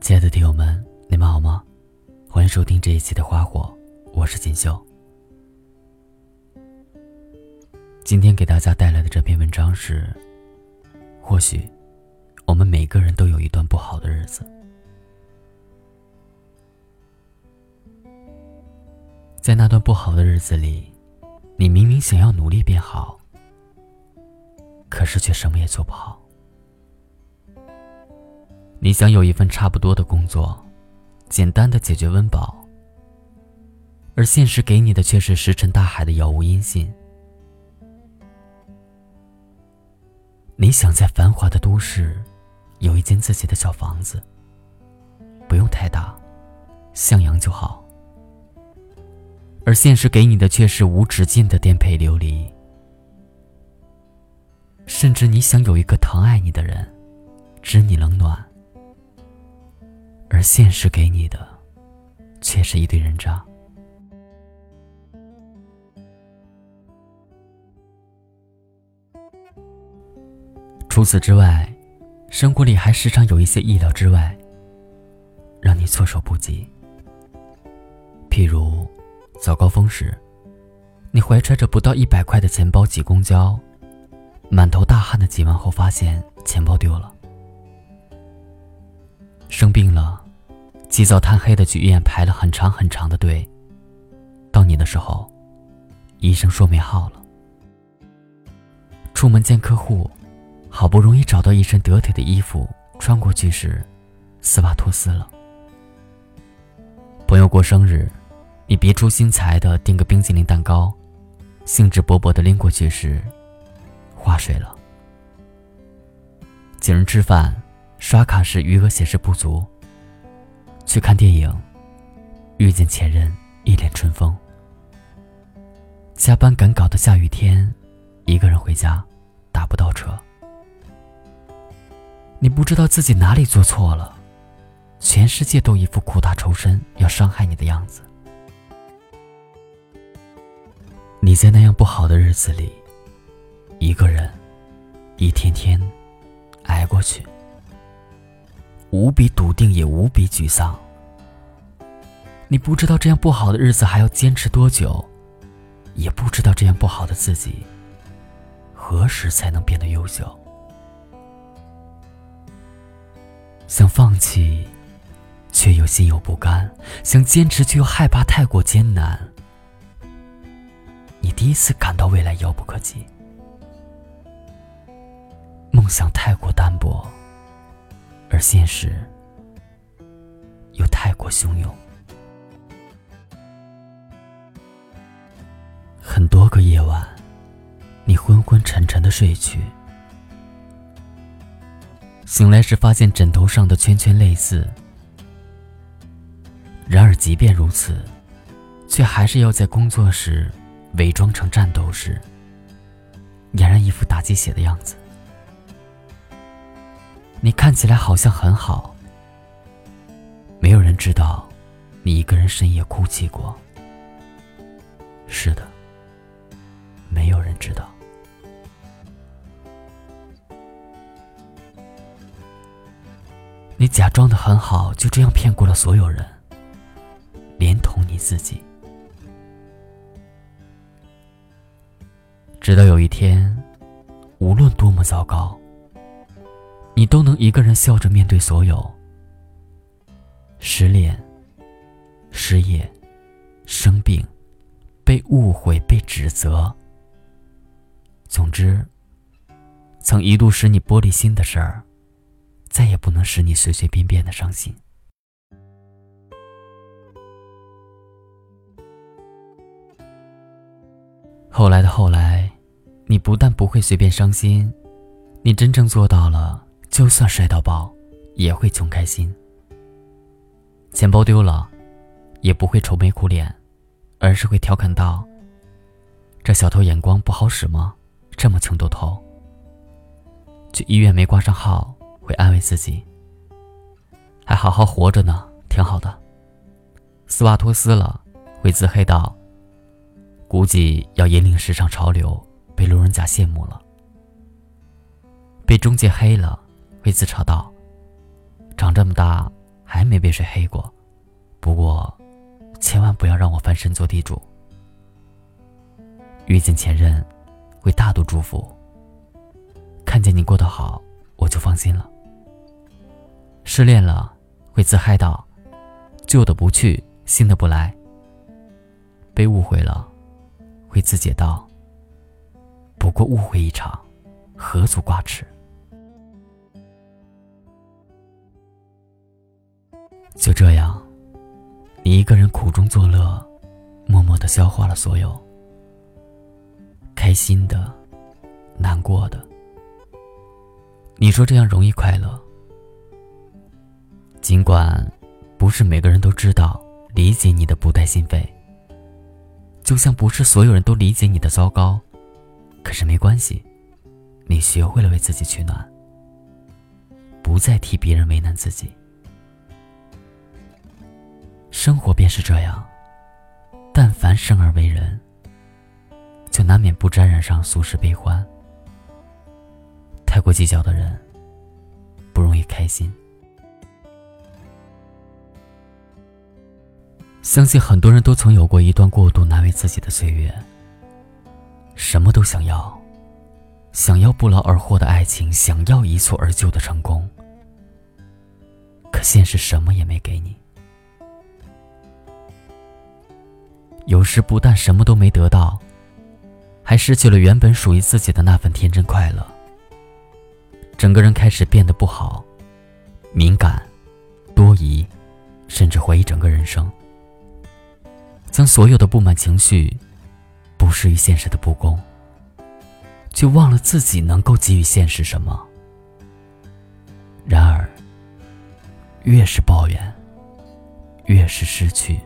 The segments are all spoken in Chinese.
亲爱的听友们，你们好吗？欢迎收听这一期的花火，我是锦绣。今天给大家带来的这篇文章是：或许我们每个人都有一段不好的日子，在那段不好的日子里，你明明想要努力变好，可是却什么也做不好。你想有一份差不多的工作，简单的解决温饱，而现实给你的却是石沉大海的杳无音信。你想在繁华的都市有一间自己的小房子，不用太大，向阳就好，而现实给你的却是无止境的颠沛流离。甚至你想有一个疼爱你的人，知你冷暖。而现实给你的，却是一堆人渣。除此之外，生活里还时常有一些意料之外，让你措手不及。譬如，早高峰时，你怀揣着不到一百块的钱包挤公交，满头大汗的挤完后，发现钱包丢了。生病了，起早贪黑的去医院排了很长很长的队。到你的时候，医生说没号了。出门见客户，好不容易找到一身得体的衣服穿过去时，丝袜脱丝了。朋友过生日，你别出心裁的订个冰淇淋蛋糕，兴致勃勃的拎过去时，化水了。请人吃饭。刷卡时余额显示不足。去看电影，遇见前任一脸春风。加班赶稿的下雨天，一个人回家，打不到车。你不知道自己哪里做错了，全世界都一副苦大仇深要伤害你的样子。你在那样不好的日子里，一个人，一天天挨过去。无比笃定，也无比沮丧。你不知道这样不好的日子还要坚持多久，也不知道这样不好的自己何时才能变得优秀。想放弃，却又心有不甘；想坚持，却又害怕太过艰难。你第一次感到未来遥不可及，梦想太过单薄。而现实又太过汹涌，很多个夜晚，你昏昏沉沉的睡去，醒来时发现枕头上的圈圈泪渍。然而，即便如此，却还是要在工作时伪装成战斗时，俨然一副打鸡血的样子。你看起来好像很好，没有人知道你一个人深夜哭泣过。是的，没有人知道。你假装的很好，就这样骗过了所有人，连同你自己。直到有一天，无论多么糟糕。你都能一个人笑着面对所有。失恋、失业、生病、被误会、被指责，总之，曾一度使你玻璃心的事儿，再也不能使你随随便便的伤心。后来的后来，你不但不会随便伤心，你真正做到了。就算摔到包，也会穷开心。钱包丢了，也不会愁眉苦脸，而是会调侃道：“这小偷眼光不好使吗？这么穷都偷。”去医院没挂上号，会安慰自己：“还好好活着呢，挺好的。”丝袜脱丝了，会自黑道：“估计要引领时尚潮流，被路人甲羡慕了。”被中介黑了。会自嘲道：“长这么大，还没被谁黑过，不过，千万不要让我翻身做地主。遇见前任，会大度祝福。看见你过得好，我就放心了。失恋了，会自嗨道：“旧的不去，新的不来。”被误会了，会自解道：“不过误会一场，何足挂齿。”就这样，你一个人苦中作乐，默默的消化了所有，开心的，难过的。你说这样容易快乐？尽管不是每个人都知道、理解你的不带心扉，就像不是所有人都理解你的糟糕，可是没关系，你学会了为自己取暖，不再替别人为难自己。生活便是这样，但凡生而为人，就难免不沾染上俗世悲欢。太过计较的人，不容易开心。相信很多人都曾有过一段过度难为自己的岁月，什么都想要，想要不劳而获的爱情，想要一蹴而就的成功，可现实什么也没给你。有时不但什么都没得到，还失去了原本属于自己的那份天真快乐。整个人开始变得不好，敏感、多疑，甚至怀疑整个人生。将所有的不满情绪，不适于现实的不公，就忘了自己能够给予现实什么。然而，越是抱怨，越是失去。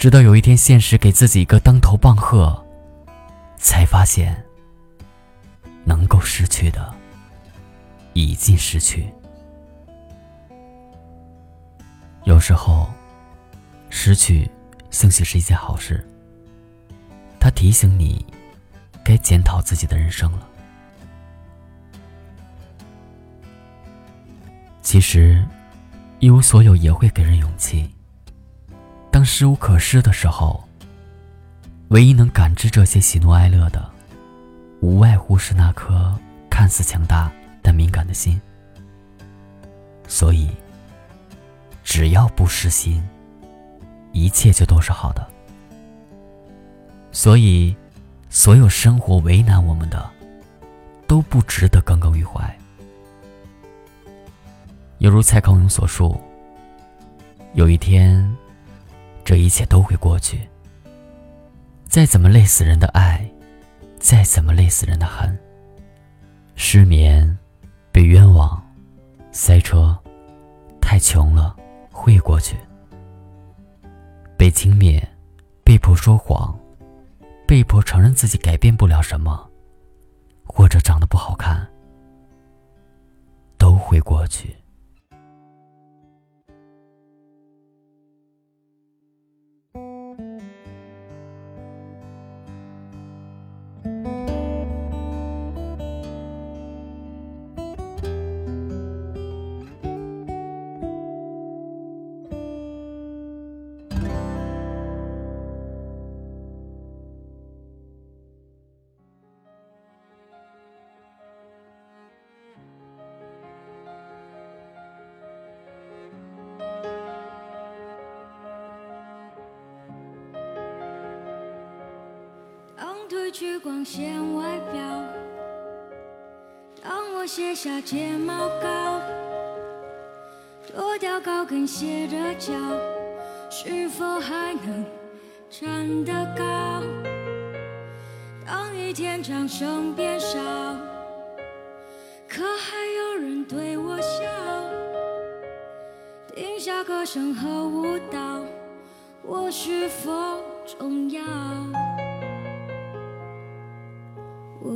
直到有一天，现实给自己一个当头棒喝，才发现，能够失去的已经失去。有时候，失去兴许是一件好事。它提醒你，该检讨自己的人生了。其实，一无所有也会给人勇气。当失无可失的时候，唯一能感知这些喜怒哀乐的，无外乎是那颗看似强大但敏感的心。所以，只要不失心，一切就都是好的。所以，所有生活为难我们的，都不值得耿耿于怀。犹如蔡康永所述：“有一天。”这一切都会过去。再怎么累死人的爱，再怎么累死人的恨，失眠，被冤枉，塞车，太穷了，会过去。被轻蔑，被迫说谎，被迫承认自己改变不了什么，或者长得不好看，都会过去。褪去光鲜外表，当我卸下睫毛膏，脱掉高跟鞋的脚，是否还能站得高？当一天掌声变少，可还有人对我笑？停下歌声和舞蹈，我是否重要？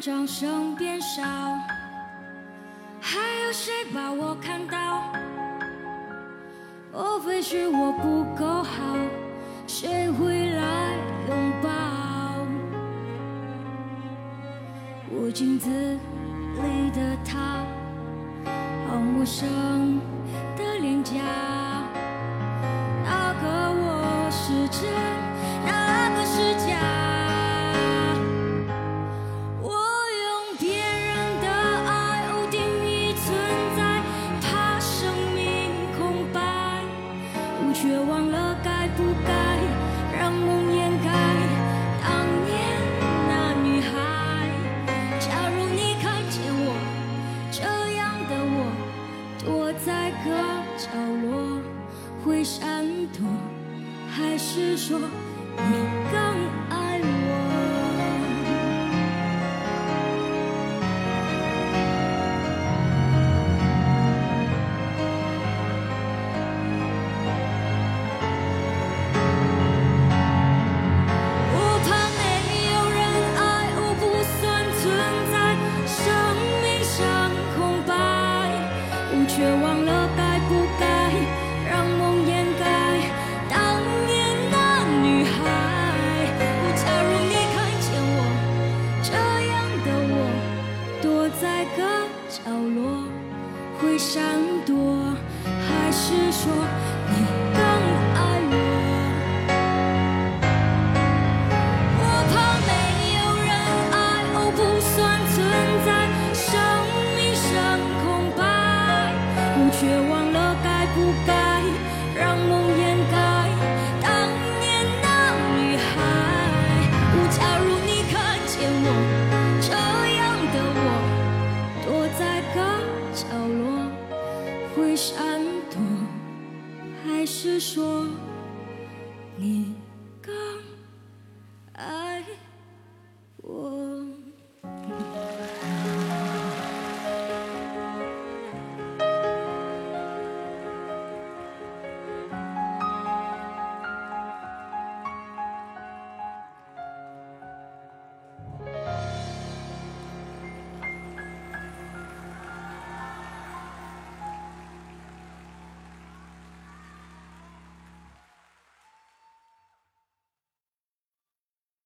掌声变少，还有谁把我看到？莫非是我不够好？谁会来拥抱？我镜子里的他，好陌生的脸颊，却忘了该不该让梦掩盖当年那女孩。假如你看见我这样的我，躲在个角落，会闪躲，还是说说？